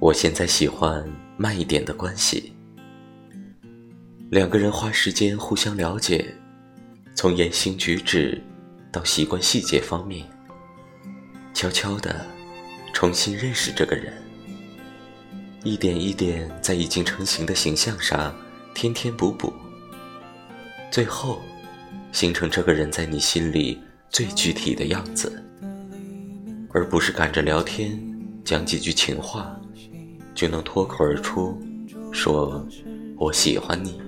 我现在喜欢慢一点的关系，两个人花时间互相了解，从言行举止到习惯细节方面，悄悄的重新认识这个人，一点一点在已经成型的形象上添添补补，最后形成这个人在你心里最具体的样子，而不是赶着聊天讲几句情话。就能脱口而出，说我喜欢你。